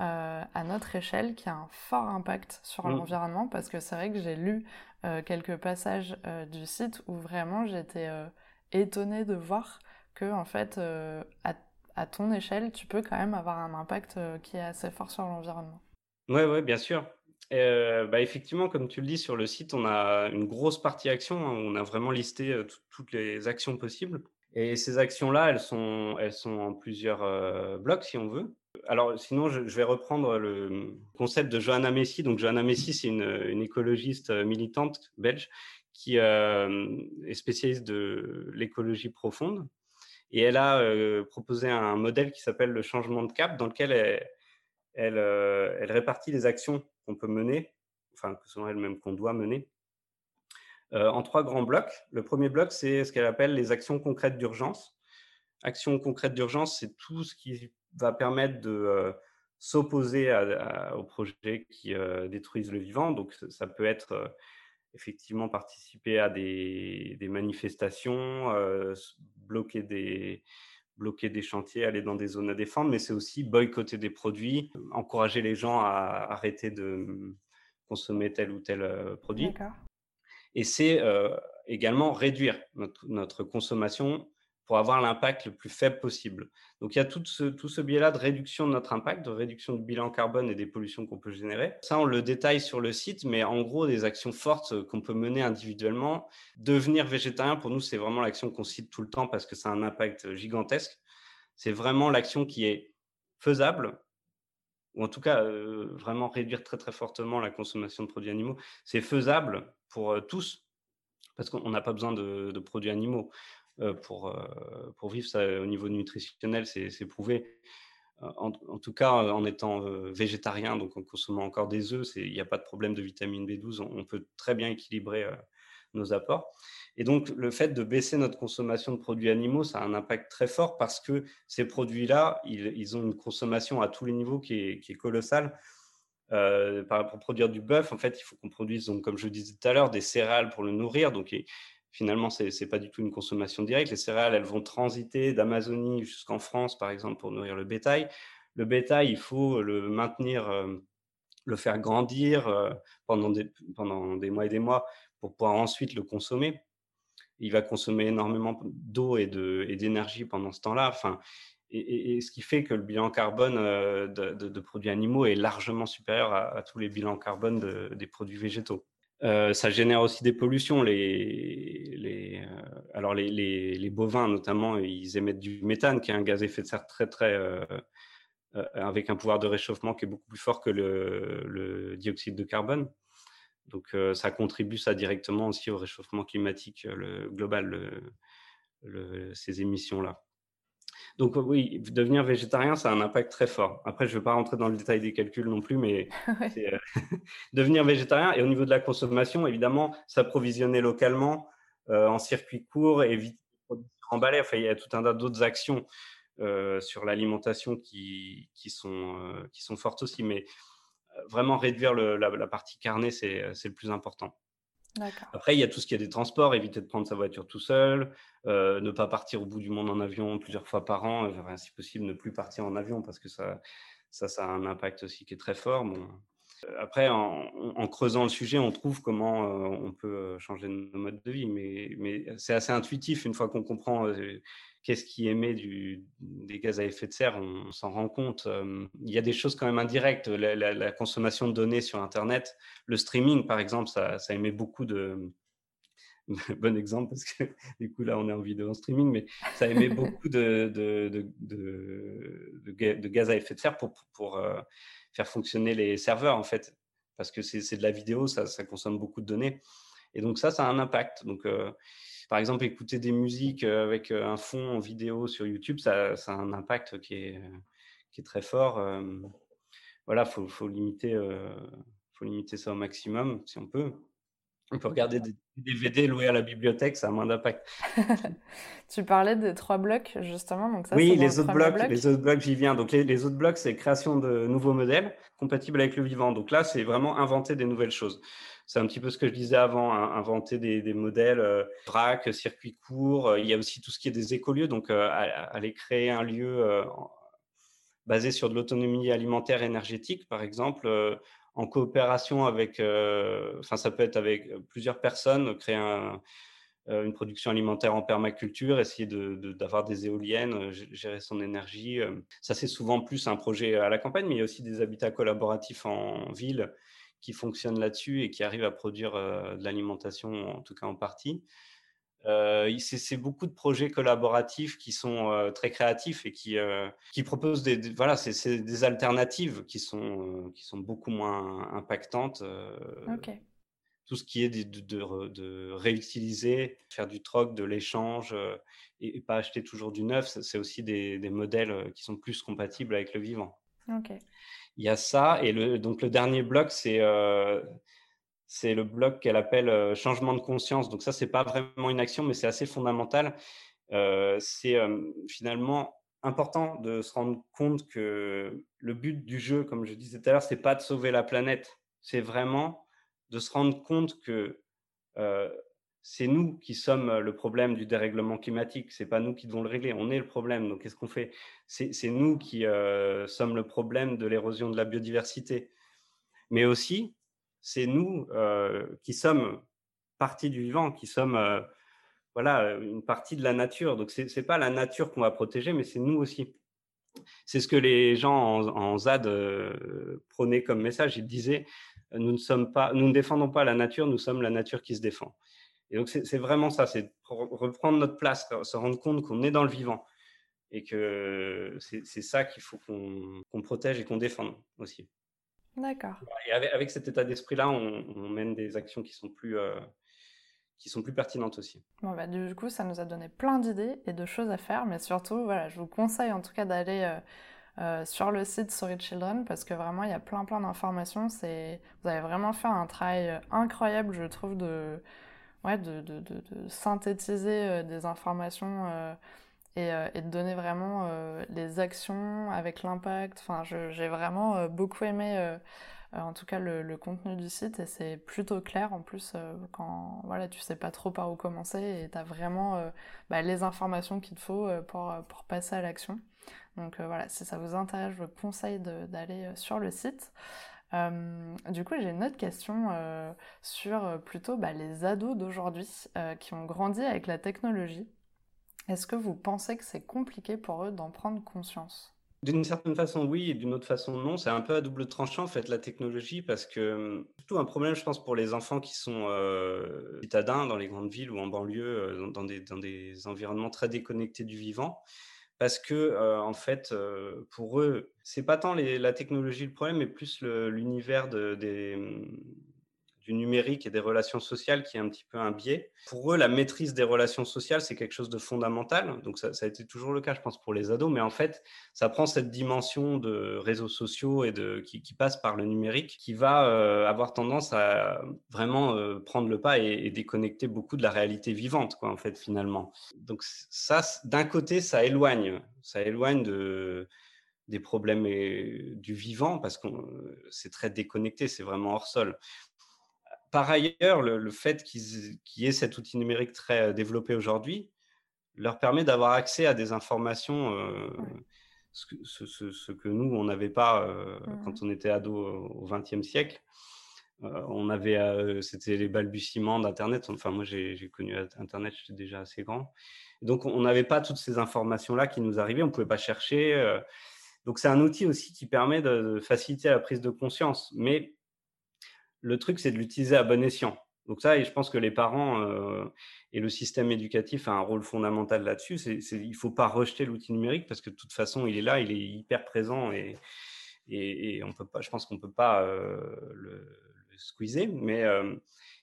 euh, à notre échelle qui a un fort impact sur mmh. l'environnement? Parce que c'est vrai que j'ai lu euh, quelques passages du site où vraiment j'étais étonnée de voir que en fait à, ton échelle tu peux quand même avoir un impact qui est assez fort sur l'environnement. Oui, ouais, bien sûr. bah effectivement, comme tu le dis sur le site, on a une grosse partie action. Hein. on a vraiment listé toutes les actions possibles. Et ces actions-là, elles sont, elles sont en plusieurs euh, blocs, si on veut. Alors, sinon, je, vais reprendre le concept de Johanna Messi. Donc, Johanna Messi, c'est une, écologiste euh, militante belge qui euh, est spécialiste de l'écologie profonde. Et elle a proposé un modèle qui s'appelle le changement de cap, dans lequel elle, elle, elle répartit les actions qu'on peut mener, enfin, que sont elles-mêmes qu'on doit mener, euh, en trois grands blocs. Le premier bloc, c'est ce qu'elle appelle les actions concrètes d'urgence. Actions concrètes d'urgence, c'est tout ce qui va permettre de euh, s'opposer aux projets qui euh, détruisent le vivant. Donc, ça peut être effectivement participer à des, manifestations, bloquer des, bloquer des chantiers, aller dans des zones à défendre, mais c'est aussi boycotter des produits, encourager les gens à arrêter de consommer tel ou tel produit et c'est euh, également réduire notre, consommation pour avoir l'impact le plus faible possible. Donc il y a tout ce, tout ce biais-là de réduction de notre impact, de réduction du bilan carbone et des pollutions qu'on peut générer. Ça, on le détaille sur le site, mais en gros, des actions fortes qu'on peut mener individuellement. Devenir végétarien, pour nous, c'est vraiment l'action qu'on cite tout le temps parce que ça a un impact gigantesque. C'est vraiment l'action qui est faisable, ou en tout cas euh, vraiment réduire très très fortement la consommation de produits animaux. C'est faisable pour euh, tous, parce qu'on n'a pas besoin de, produits animaux pour, pour vivre. Ça, au niveau nutritionnel, c'est prouvé. En, tout cas, en étant végétarien, donc en consommant encore des œufs, il n'y a pas de problème de vitamine B12. On, peut très bien équilibrer nos apports. Et donc, le fait de baisser notre consommation de produits animaux, ça a un impact très fort parce que ces produits-là, ils, ont une consommation à tous les niveaux qui est, qui est colossale. Euh, pour produire du bœuf, en fait, il faut qu'on produise, donc, comme je disais tout à l'heure, des céréales pour le nourrir. Finalement, ce n'est pas du tout une consommation directe. Les céréales, elles vont transiter d'Amazonie jusqu'en France, par exemple, pour nourrir le bétail. Le bétail, il faut le maintenir, euh, le faire grandir euh, pendant, des, mois et des mois pour pouvoir ensuite le consommer. il va consommer énormément d'eau et d'énergie pendant ce temps-là. Enfin, et, ce qui fait que le bilan carbone de, produits animaux est largement supérieur à, tous les bilans carbone des produits végétaux. Ça génère aussi des pollutions. Les, les alors les, bovins notamment, ils émettent du méthane, qui est un gaz à effet de serre très très avec un pouvoir de réchauffement qui est beaucoup plus fort que le, dioxyde de carbone. Donc ça contribue ça directement aussi au réchauffement climatique global, ces émissions-là. Donc oui, devenir végétarien, ça a un impact très fort. Après, je ne vais pas rentrer dans le détail des calculs non plus, mais [laughs] [laughs] devenir végétarien. Et au niveau de la consommation, évidemment, s'approvisionner localement en circuit court, éviter de produire emballés. Enfin, il y a tout un tas d'autres actions sur l'alimentation qui, qui, sont, qui sont fortes aussi. Mais vraiment réduire la, partie carnée, c'est le plus important. Après, il y a tout ce qui est des transports, éviter de prendre sa voiture tout seul, euh, ne pas partir au bout du monde en avion plusieurs fois par an, si possible ne plus partir en avion parce que ça, ça, ça a un impact aussi qui est très fort. Après, en, creusant le sujet, on trouve comment euh, on peut changer nos modes de vie, mais, mais c'est assez intuitif une fois qu'on comprend euh, qu'est-ce qui émet du, des gaz à effet de serre, on, s'en rend compte. il y a des choses quand même indirectes. La, consommation de données sur Internet, le streaming, par exemple, ça, émet beaucoup de... [laughs] bon exemple, parce que du coup, là, on est en vidéo en streaming, mais ça émet [laughs] beaucoup de, de, de, gaz à effet de serre pour, pour, euh, faire fonctionner les serveurs, en fait. Parce que c'est de la vidéo, ça, ça, consomme beaucoup de données. Et donc ça, ça a un impact. Donc, euh, par exemple, écouter des musiques euh, avec euh, un fond en vidéo sur YouTube, ça, a un impact qui est, qui est très fort. Voilà, il faut, limiter, faut limiter ça au maximum si on peut. On peut regarder des DVD loués à la bibliothèque, ça a moins d'impact. [laughs] tu parlais des trois blocs, justement. Donc ça, oui, les autres, blocs, les autres blocs, j'y viens. Donc, les, les autres blocs, c'est création de nouveaux modèles compatibles avec le vivant. Donc là, c'est vraiment inventer des nouvelles choses c'est un petit peu ce que je disais avant, hein, inventer des, modèles euh, circuits circuit court. Euh, il y a aussi tout ce qui est des écolieux, donc euh, aller créer un lieu euh, basé sur de l'autonomie alimentaire énergétique, par exemple, en coopération avec, enfin ça peut être avec plusieurs personnes, créer une production alimentaire en permaculture, essayer d'avoir des éoliennes, gérer son énergie. Ça, c'est souvent plus un projet à la campagne, mais il y a aussi des habitats collaboratifs en ville qui fonctionnent là-dessus et qui arrivent à produire euh, de l'alimentation, en tout cas en partie. Euh, c'est beaucoup de projets collaboratifs qui sont euh, très créatifs et qui, qui proposent des, voilà, c'est des alternatives qui sont, qui sont beaucoup moins impactantes. Tout ce qui est de, de, de, réutiliser, faire du troc, de l'échange et, pas acheter toujours du neuf, c'est aussi des, des, modèles qui sont plus compatibles avec le vivant. Il y a ça. Et le, donc, le dernier bloc, c'est euh, c'est le bloc qu'elle appelle euh, changement de conscience. Donc, ça, c'est pas vraiment une action, mais c'est assez fondamental. Euh, c'est finalement important de se rendre compte que le but du jeu, comme je disais tout à l'heure, c'est pas de sauver la planète. C'est vraiment de se rendre compte que c'est nous qui sommes le problème du dérèglement climatique. C'est pas nous qui devons le régler. On est le problème. Donc, qu'est-ce qu'on fait? C'est nous qui sommes le problème de l'érosion de la biodiversité. Mais aussi, c'est nous qui sommes partie du vivant, qui sommes voilà une partie de la nature. Donc, c'est n'est pas la nature qu'on va protéger, mais c'est nous aussi. C'est ce que les gens en, ZAD prônaient comme message. Ils disaient nous ne défendons pas la nature, nous sommes la nature qui se défend. Et donc, c'est vraiment ça, c'est reprendre notre place, se rendre compte qu'on est dans le vivant et que c'est ça qu'il faut qu'on protège et qu'on défende aussi. D'accord. Et avec, cet état d'esprit-là, on, mène des actions qui sont plus, euh, qui sont plus pertinentes aussi. Bon, bah, du coup, ça nous a donné plein d'idées et de choses à faire, mais surtout, voilà, je vous conseille en tout cas d'aller euh, euh, sur le site Sorry Children parce que vraiment, il y a plein plein d'informations. Vous avez vraiment fait un travail incroyable, je trouve, de ouais, de, de, de, synthétiser des informations et, euh, et, de donner vraiment les actions avec l'impact. Enfin, j'ai vraiment beaucoup aimé, en tout cas, le, le, contenu du site et c'est plutôt clair en plus quand voilà, tu sais pas trop par où commencer et tu as vraiment bah, les informations qu'il te faut pour, pour passer à l'action. Donc voilà, si ça vous intéresse, je vous conseille d'aller sur le site. du coup, j'ai une autre question sur plutôt bah, les ados d'aujourd'hui qui ont grandi avec la technologie. Est-ce que vous pensez que c'est compliqué pour eux d'en prendre conscience? D'une certaine façon, oui, et d'une autre façon, non. C'est un peu à double tranchant, en fait, la technologie, parce que hum, surtout un problème, je pense, pour les enfants qui sont euh, citadins dans les grandes villes ou en banlieue, euh, dans, des, dans, des, environnements très déconnectés du vivant. Parce que, euh, en fait, pour eux, c'est pas tant la technologie le problème, mais plus l'univers de, des, du numérique et des relations sociales qui est un petit peu un biais. Pour eux, la maîtrise des relations sociales, c'est quelque chose de fondamental. Donc ça, a été toujours le cas, je pense, pour les ados. Mais en fait, ça prend cette dimension de réseaux sociaux et de, qui, passe par le numérique, qui va euh, avoir tendance à vraiment euh, prendre le pas et, déconnecter beaucoup de la réalité vivante, quoi, en fait, finalement. Donc ça, d'un côté, ça éloigne, ça éloigne de des problèmes du vivant parce que c'est très déconnecté, c'est vraiment hors sol par ailleurs, le, fait qu'ils aient cet outil numérique très euh, développé aujourd'hui leur permet d'avoir accès à des informations, euh, ce, que nous, on n'avait pas euh, mmh quand on était ado au XXe siècle. on avait, c'était les balbutiements d'Internet. Enfin, moi, j'ai connu Internet, j'étais déjà assez grand. Donc, on n'avait pas toutes ces informations-là qui nous arrivaient. On ne pouvait pas chercher. donc, c'est un outil aussi qui permet de faciliter la prise de conscience. Mais le truc, c'est de l'utiliser à bon escient. Donc ça, et je pense que les parents euh, et le système éducatif a un rôle fondamental là-dessus. il ne faut pas rejeter l'outil numérique parce que de toute façon, il est là, il est hyper présent et, on peut pas, je pense qu'on ne peut pas euh, le, squeezer, mais euh,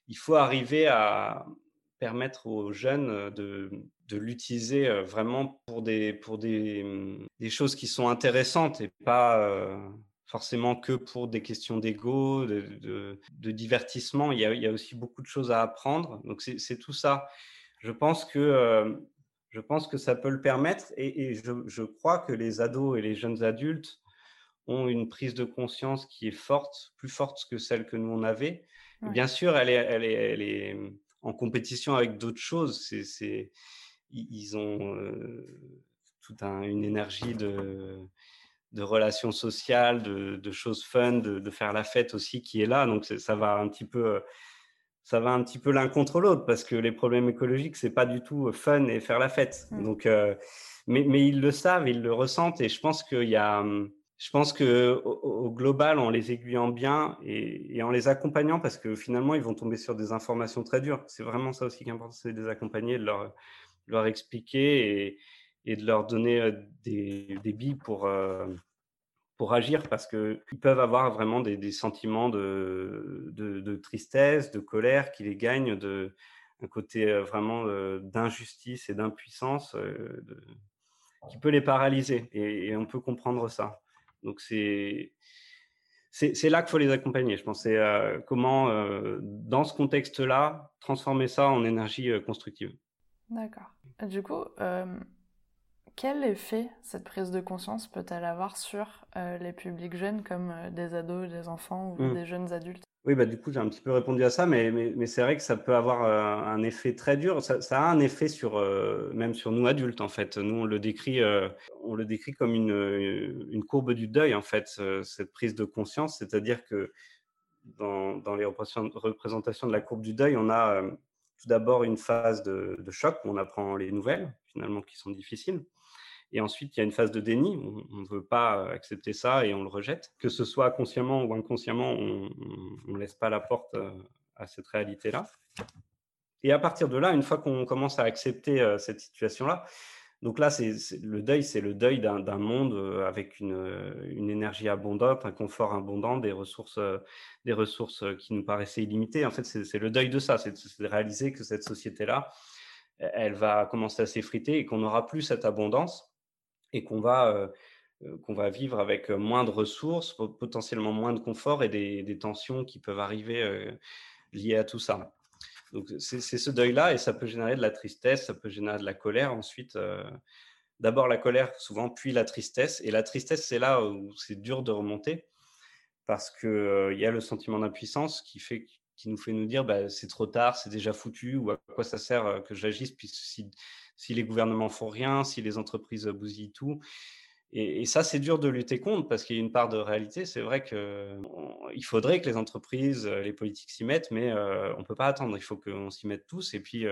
il faut arriver à permettre aux jeunes de, l'utiliser vraiment pour, des, pour des, choses qui sont intéressantes et pas forcément que pour des questions d'ego, de, divertissement. Il y, a, aussi beaucoup de choses à apprendre. Donc c'est tout ça. Je pense que euh, je pense que ça peut le permettre et, je, crois que les ados et les jeunes adultes ont une prise de conscience qui est forte, plus forte que celle que nous on avait. Bien sûr, elle est, elle, est, elle est en compétition avec d'autres choses. C'est, ils ont euh, toute une énergie de de relations sociales, de, choses fun, de, faire la fête aussi qui est là. Donc ça va un petit peu, ça va un petit peu l'un contre l'autre parce que les problèmes écologiques c'est pas du tout fun et faire la fête. Mmh. Donc, euh, mais, mais, ils le savent, ils le ressentent et je pense qu'il y a, je pense que au, global en les aiguillant bien et, en les accompagnant parce que finalement ils vont tomber sur des informations très dures. C'est vraiment ça aussi qui est important, c'est de les accompagner, de leur, leur expliquer et et de leur donner des, des billes pour, pour agir parce qu'ils peuvent avoir vraiment des, sentiments de, tristesse, de colère qui les gagnent, de, un côté vraiment d'injustice et d'impuissance qui peut les paralyser et, on peut comprendre ça. Donc c'est c'est là qu'il faut les accompagner. Je pense c'est comment, dans ce contexte-là, transformer ça en énergie constructive. D'accord. Du coup, quel effet cette prise de conscience peut-elle avoir sur euh, les publics jeunes comme euh, des ados, des enfants ou mmh. des jeunes adultes? Oui, bah, du coup, j'ai un petit peu répondu à ça, mais, mais, c'est vrai que ça peut avoir euh, un effet très dur. Ça, a un effet sur, même sur nous adultes, en fait. Nous, on le décrit, on le décrit comme une, une, courbe du deuil, en fait, cette prise de conscience. C'est-à-dire que dans, dans, les représentations de la courbe du deuil, on a tout d'abord une phase de, de choc où on apprend les nouvelles, finalement, qui sont difficiles. Et ensuite, il y a une phase de déni. On ne veut pas accepter ça et on le rejette. Que ce soit consciemment ou inconsciemment, on ne laisse pas la porte euh, à cette réalité-là. Et à partir de là, une fois qu'on commence à accepter euh, cette situation-là, donc là, c'est le deuil, c'est le deuil d'un monde euh, avec une, une, énergie abondante, un confort abondant, des ressources, des ressources qui nous paraissaient illimitées. En fait, c'est le deuil de ça, c'est de réaliser que cette société-là, elle va commencer à s'effriter et qu'on n'aura plus cette abondance et qu'on va, euh, euh, qu'on va vivre avec euh, moins de ressources, potentiellement moins de confort et des, tensions qui peuvent arriver liées à tout ça. Donc c'est ce deuil-là et ça peut générer de la tristesse, ça peut générer de la colère. Ensuite, d'abord la colère souvent, puis la tristesse. Et la tristesse, c'est là où c'est dur de remonter parce qu'il il y a le sentiment d'impuissance qui fait qui nous fait nous dire bah, c'est trop tard, c'est déjà foutu, ou à quoi ça sert que j'agisse, puisque si, si les gouvernements font rien, si les entreprises bousillent tout. Et, ça, c'est dur de lutter contre parce qu'il y a une part de réalité. C'est vrai qu'il faudrait que les entreprises, les politiques s'y mettent, mais on ne peut pas attendre. Il faut qu'on s'y mette tous. Et puis,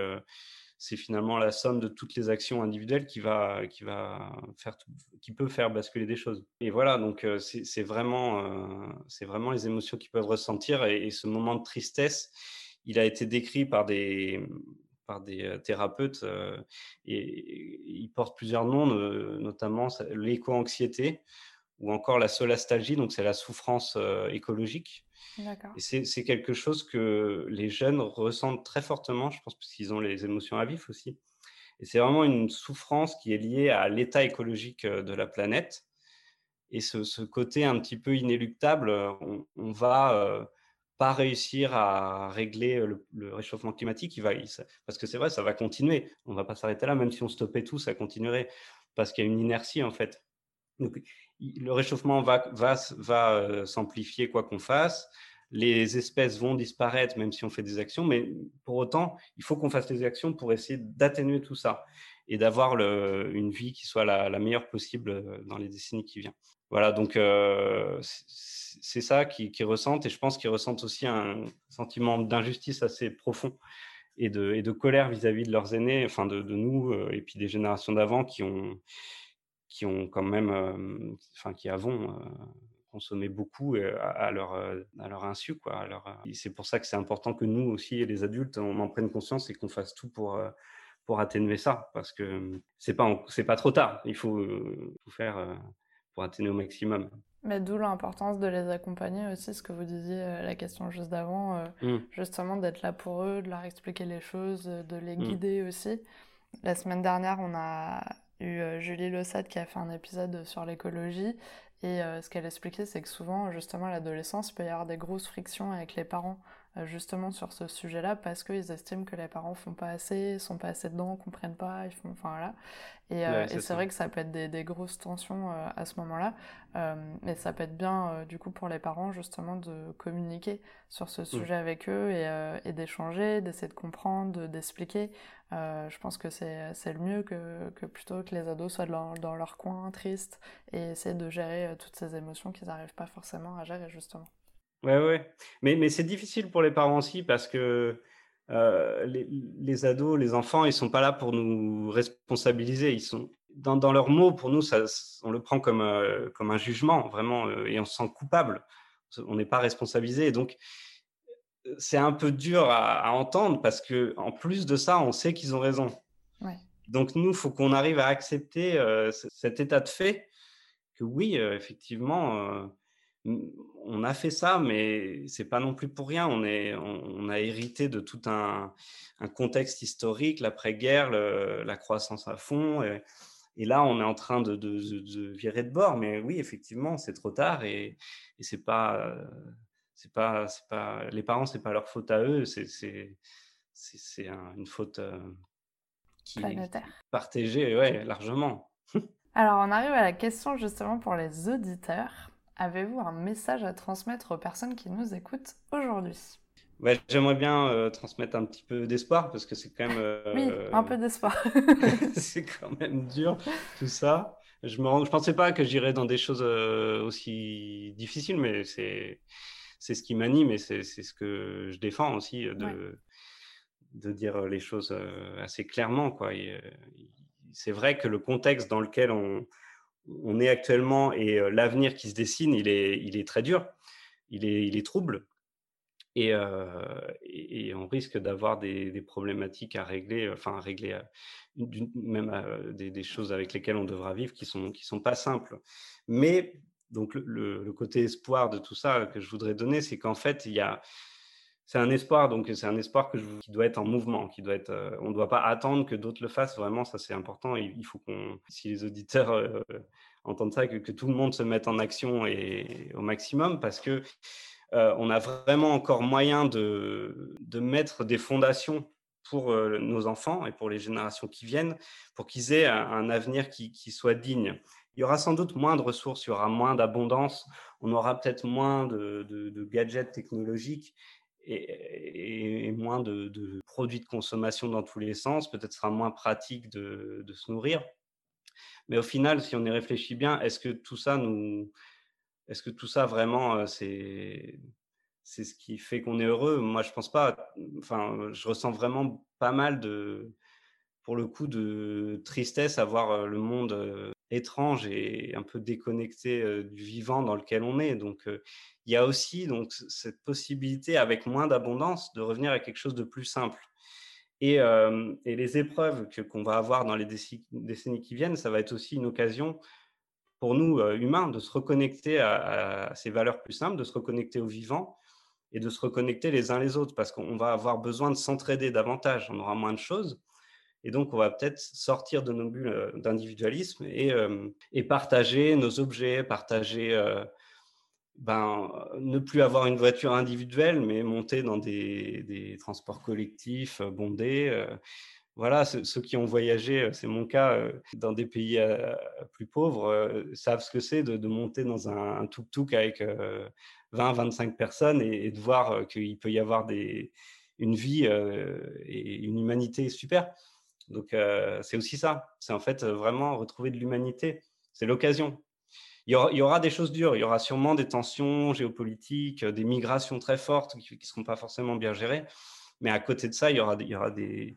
c'est finalement la somme de toutes les actions individuelles qui va, qui va faire, qui peut faire basculer des choses. Et voilà, donc c'est vraiment, c'est vraiment les émotions qu'ils peuvent ressentir. Et, ce moment de tristesse, il a été décrit par des, par des thérapeutes et, il porte plusieurs noms, notamment l'éco-anxiété ou encore la solastalgie, donc c'est la souffrance écologique. Et c'est quelque chose que les jeunes ressentent très fortement, je pense, parce qu'ils ont les émotions à vif aussi. Et c'est vraiment une souffrance qui est liée à l'état écologique de la planète. Et ce, côté un petit peu inéluctable, on, on va pas réussir à régler le, réchauffement climatique, il va, parce que c'est vrai, ça va continuer. On ne va pas s'arrêter là, même si on stoppait tout, ça continuerait, parce qu'il y a une inertie en fait. Donc, le réchauffement va, va s'amplifier quoi qu'on fasse. Les espèces vont disparaître même si on fait des actions, mais pour autant, il faut qu'on fasse des actions pour essayer d'atténuer tout ça et d'avoir une vie qui soit la, meilleure possible dans les décennies qui viennent. Voilà, donc c'est ça qu'ils ressentent et je pense qu'ils ressentent aussi un sentiment d'injustice assez profond et de, et de colère vis-à-vis de leurs aînés, enfin de, de nous et puis des générations d'avant qui ont, qui ont quand même, enfin, qui avons euh, consommé beaucoup à, leur, à leur insu. Quoi. C'est pour ça que c'est important que nous aussi, les adultes, on en prenne conscience et qu'on fasse tout pour, pour atténuer ça, parce que c'est pas, c'est pas trop tard. Il faut tout faire pour atténuer au maximum. Mais d'où l'importance de les accompagner aussi, ce que vous disiez, la question juste d'avant, mmh. justement d'être là pour eux, de leur expliquer les choses, de les mmh. guider aussi. La semaine dernière, on a eu euh, Julie Lossade qui a fait un épisode sur l'écologie. Et euh, ce qu'elle expliquait, c'est que souvent, justement, à l'adolescence, il peut y avoir des grosses frictions avec les parents, euh, justement, sur ce sujet-là, parce qu'ils estiment que les parents font pas assez, sont pas assez dedans, comprennent pas, ils font, enfin voilà. Et, c'est vrai que ça peut être des, grosses tensions à ce moment-là, mais ça peut être bien, du coup, pour les parents, justement, de communiquer sur ce mmh. sujet avec eux et, d'échanger, d'essayer de comprendre, d'expliquer. Euh, je pense que c'est le mieux que, que, plutôt que les ados soient dans, dans leur coin, tristes, et essaient de gérer euh, toutes ces émotions qu'ils n'arrivent pas forcément à gérer, justement. Ouais, ouais. Mais, mais c'est difficile pour les parents aussi parce que euh, les, les, ados, les enfants, ils sont pas là pour nous responsabiliser. Ils sont dans, dans leurs mots, pour nous, ça, on le prend comme, comme un jugement, vraiment, et on se sent coupable. On n'est pas responsabilisé. Donc, c'est un peu dur à, entendre parce que en plus de ça, on sait qu'ils ont raison. Donc nous, il faut qu'on arrive à accepter euh, cet état de fait que oui, euh, effectivement, euh, on a fait ça, mais c'est pas non plus pour rien. On, est, on, a hérité de tout un, contexte historique, l'après-guerre, la croissance à fond. Et, là, on est en train de, virer de bord. Mais oui, effectivement, c'est trop tard et, et c'est pas c'est pas, c'est pas, les parents, c'est pas leur faute à eux, c'est, c'est, c'est, une faute euh, qui est partagée, ouais, largement. [laughs] Alors, on arrive à la question justement pour les auditeurs. Avez-vous un message à transmettre aux personnes qui nous écoutent aujourd'hui? Ouais, J'aimerais bien euh, transmettre un petit peu d'espoir parce que c'est quand même. oui, un peu d'espoir. [laughs] [laughs] c'est quand même dur tout ça. Je ne pensais pas que j'irais dans des choses aussi difficiles, mais c'est c'est ce qui m'anime et c'est ce que je défends aussi de, de dire les choses assez clairement. Quoi. c'est vrai que le contexte dans lequel on, on est actuellement et l'avenir qui se dessine, il est, très dur, il est, trouble. Et, et, on risque d'avoir des, problématiques à régler, enfin à régler même des, choses avec lesquelles on devra vivre qui sont sont pas simples. Mais donc le, côté espoir de tout ça que je voudrais donner, c'est qu'en fait, il y a, c'est un espoir, donc c'est un espoir qui doit être en mouvement, qui doit être, euh, on ne doit pas attendre que d'autres le fassent. Vraiment, ça c'est important. il faut qu'on, si les auditeurs euh, [laughs] entendent ça, que, tout le monde se mette en action et, au maximum, parce que euh, on a vraiment encore moyen de, de mettre des fondations pour nos enfants et pour les générations qui viennent, pour qu'ils aient un, avenir qui, soit digne il y aura sans doute moins de ressources, il y aura moins d'abondance, on aura peut-être moins de, gadgets technologiques et, moins de, produits de consommation dans tous les sens. Peut-être sera moins pratique de, se nourrir. Mais au final, si on y réfléchit bien, est-ce que tout ça nous, est-ce que tout ça vraiment, c'est c'est ce qui fait qu'on est heureux? Moi, je pense pas. Enfin, je ressens vraiment pas mal de, pour le coup, de tristesse à voir le monde étrange et un peu déconnecté du vivant dans lequel on est. Donc, il y a aussi donc cette possibilité, avec moins d'abondance, de revenir à quelque chose de plus simple. Et, les épreuves que, qu'on va avoir dans les décennies qui viennent, ça va être aussi une occasion pour nous, humains, de se reconnecter à, ces valeurs plus simples, de se reconnecter au vivant et de se reconnecter les uns les autres, parce qu'on va avoir besoin de s'entraider davantage, on aura moins de choses. Et donc, on va peut-être sortir de nos bulles d'individualisme et, et, partager nos objets, partager ben, ne plus avoir une voiture individuelle, mais monter dans des, transports collectifs euh, bondés. Euh. voilà, ceux, qui ont voyagé, euh, c'est mon cas, dans des pays plus pauvres, savent ce que c'est de, monter dans un, un tuk-tuk avec 20-25 personnes et, de voir qu'il peut y avoir une vie et une humanité super. Donc, c'est aussi ça. C'est en fait vraiment retrouver de l'humanité. C'est l'occasion il y, aura, des choses dures. Il y aura sûrement des tensions géopolitiques, euh, des migrations très fortes qui ne seront pas forcément bien gérées. Mais à côté de ça, il y aura, des,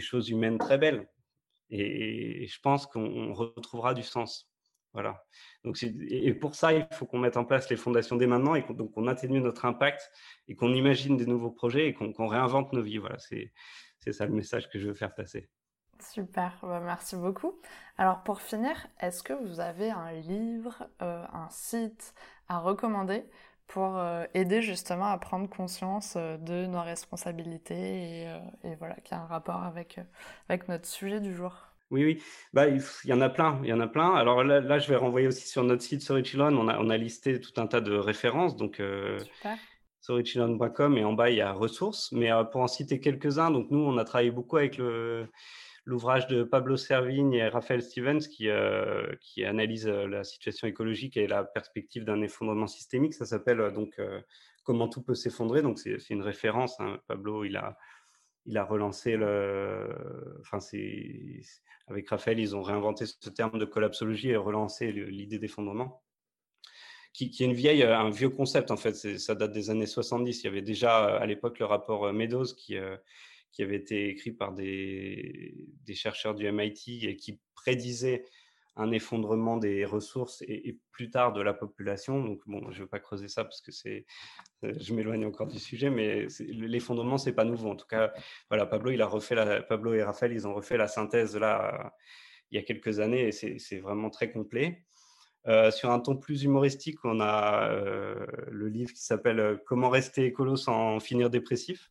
choses humaines très belles. Et, je pense qu'on retrouvera du sens. Voilà. Donc, et pour ça, il faut qu'on mette en place les fondations dès maintenant et qu'on atténue notre impact et qu'on imagine des nouveaux projets et qu'on réinvente nos vies. Voilà, c'est ça le message que je veux faire passer. Super, bah, merci beaucoup. Alors pour finir, est-ce que vous avez un livre, euh, un site à recommander pour euh, aider justement à prendre conscience euh, de nos responsabilités et, voilà, qui a un rapport avec, avec notre sujet du jour? Oui, oui, bah, il y en a plein, il y en a plein. Alors là, je vais renvoyer aussi sur notre site Sorry Children, on a, on a listé tout un tas de références, donc sorrychildren.com et en bas il y a ressources. Mais pour en citer quelques-uns, donc nous on a travaillé beaucoup avec le l'ouvrage de Pablo Servigne et Raphaël Stevens qui, euh, qui analyse euh, la situation écologique et la perspective d'un effondrement systémique. Ça s'appelle euh, donc Comment tout peut s'effondrer. Donc c'est une référence. Hein. Pablo, il a, il a relancé le. Enfin, c'est avec Raphaël, ils ont réinventé ce terme de collapsologie et relancé l'idée d'effondrement. Qui, qui, est une vieille, un vieux concept en fait. Ça date des années 70. Il y avait déjà à l'époque le rapport Meadows qui, qui avait été écrit par des, chercheurs du MIT et qui prédisait un effondrement des ressources et, plus tard de la population. Donc, bon, je ne veux pas creuser ça parce que c'est, euh, je m'éloigne encore du sujet, mais l'effondrement, c'est pas nouveau. En tout cas, voilà, Pablo, il a refait Pablo et Raphaël, ils ont refait la synthèse là il y a quelques années et c'est vraiment très complet. Euh, sur un ton plus humoristique, on a euh, le livre qui s'appelle Comment rester écolo sans finir dépressif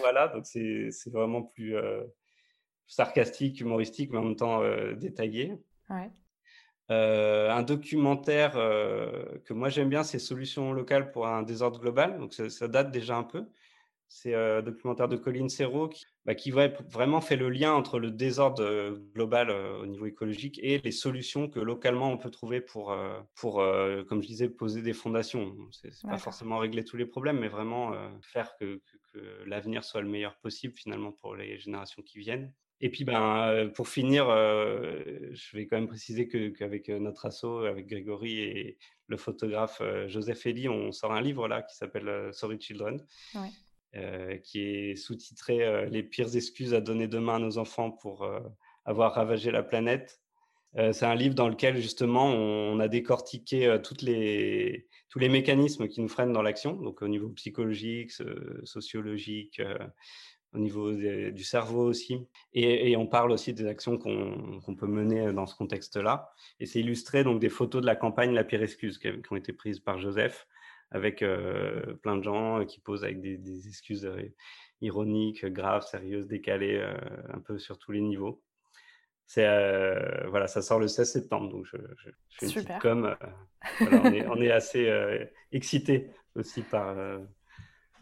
voilà, donc c'est vraiment plus euh, sarcastique, humoristique, mais en même temps euh, détaillé. Euh, un documentaire que moi j'aime bien, c'est Solutions locales pour un désordre global. Donc ça date déjà un peu. C'est un documentaire de Colin Serrault qui, bah, qui vraiment fait le lien entre le désordre euh, global euh, au niveau écologique et les solutions que localement on peut trouver pour, euh, pour comme je disais, poser des fondations. C'est pas forcément régler tous les problèmes, mais vraiment faire que, que, l'avenir soit le meilleur possible finalement pour les générations qui viennent. Et puis, ben, pour finir, je vais quand même préciser qu'avec notre asso, avec Grégory et le photographe Joseph Elie, on sort un livre là qui s'appelle Sorry Children. Ouais euh, qui est sous-titré euh, Les pires excuses à donner demain à nos enfants pour euh, avoir ravagé la planète. c'est un livre dans lequel justement on, a décortiqué toutes les, tous les mécanismes qui nous freinent dans l'action, donc au niveau psychologique, sociologique, au niveau du cerveau aussi. Et, on parle aussi des actions qu'on peut mener dans ce contexte-là. Et c'est illustré donc des photos de la campagne La pire excuse qui, qui ont été prises par Joseph avec euh, plein de gens qui posent avec des, excuses ironiques, graves, sérieuses, décalées, un peu sur tous les niveaux. C'est voilà, ça sort le 16 septembre, donc je, fais une petite com. [laughs] on, est, assez excité aussi par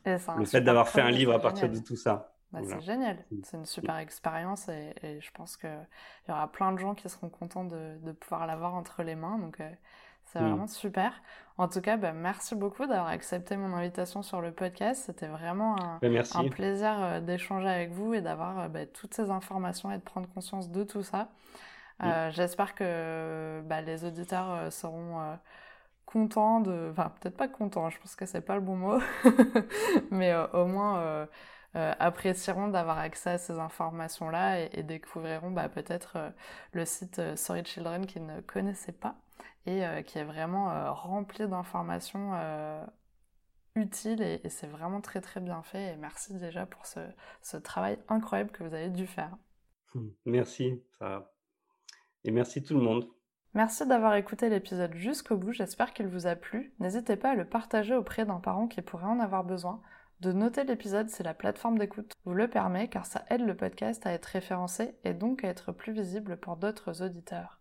le fait d'avoir fait un livre à partir de tout ça. Bah, c'est génial, c'est une super expérience et, je pense qu'il y aura plein de gens qui seront contents de, de pouvoir l'avoir entre les mains. Donc c'est mm. vraiment super. En tout cas, bah, merci beaucoup d'avoir accepté mon invitation sur le podcast. C'était vraiment un, bah, un plaisir euh, d'échanger avec vous et d'avoir euh, bah, toutes ces informations et de prendre conscience de tout ça. Mm. J'espère que bah, les auditeurs seront contents de... Enfin, peut-être pas contents, je pense que c'est pas le bon mot, [laughs] mais au moins apprécieront d'avoir accès à ces informations-là et, découvriront bah, peut-être le site Sorry Children qu'ils ne connaissaient pas et qui est vraiment rempli d'informations utile et, c'est vraiment très très bien fait. Et merci déjà pour ce, travail incroyable que vous avez dû faire. Merci, ça. Et merci tout le monde. Merci d'avoir écouté l'épisode jusqu'au bout, j'espère qu'il vous a plu. N'hésitez pas à le partager auprès d'un parent qui pourrait en avoir besoin. De noter l'épisode si la plateforme d'écoute vous le permet, car ça aide le podcast à être référencé et donc à être plus visible pour d'autres auditeurs.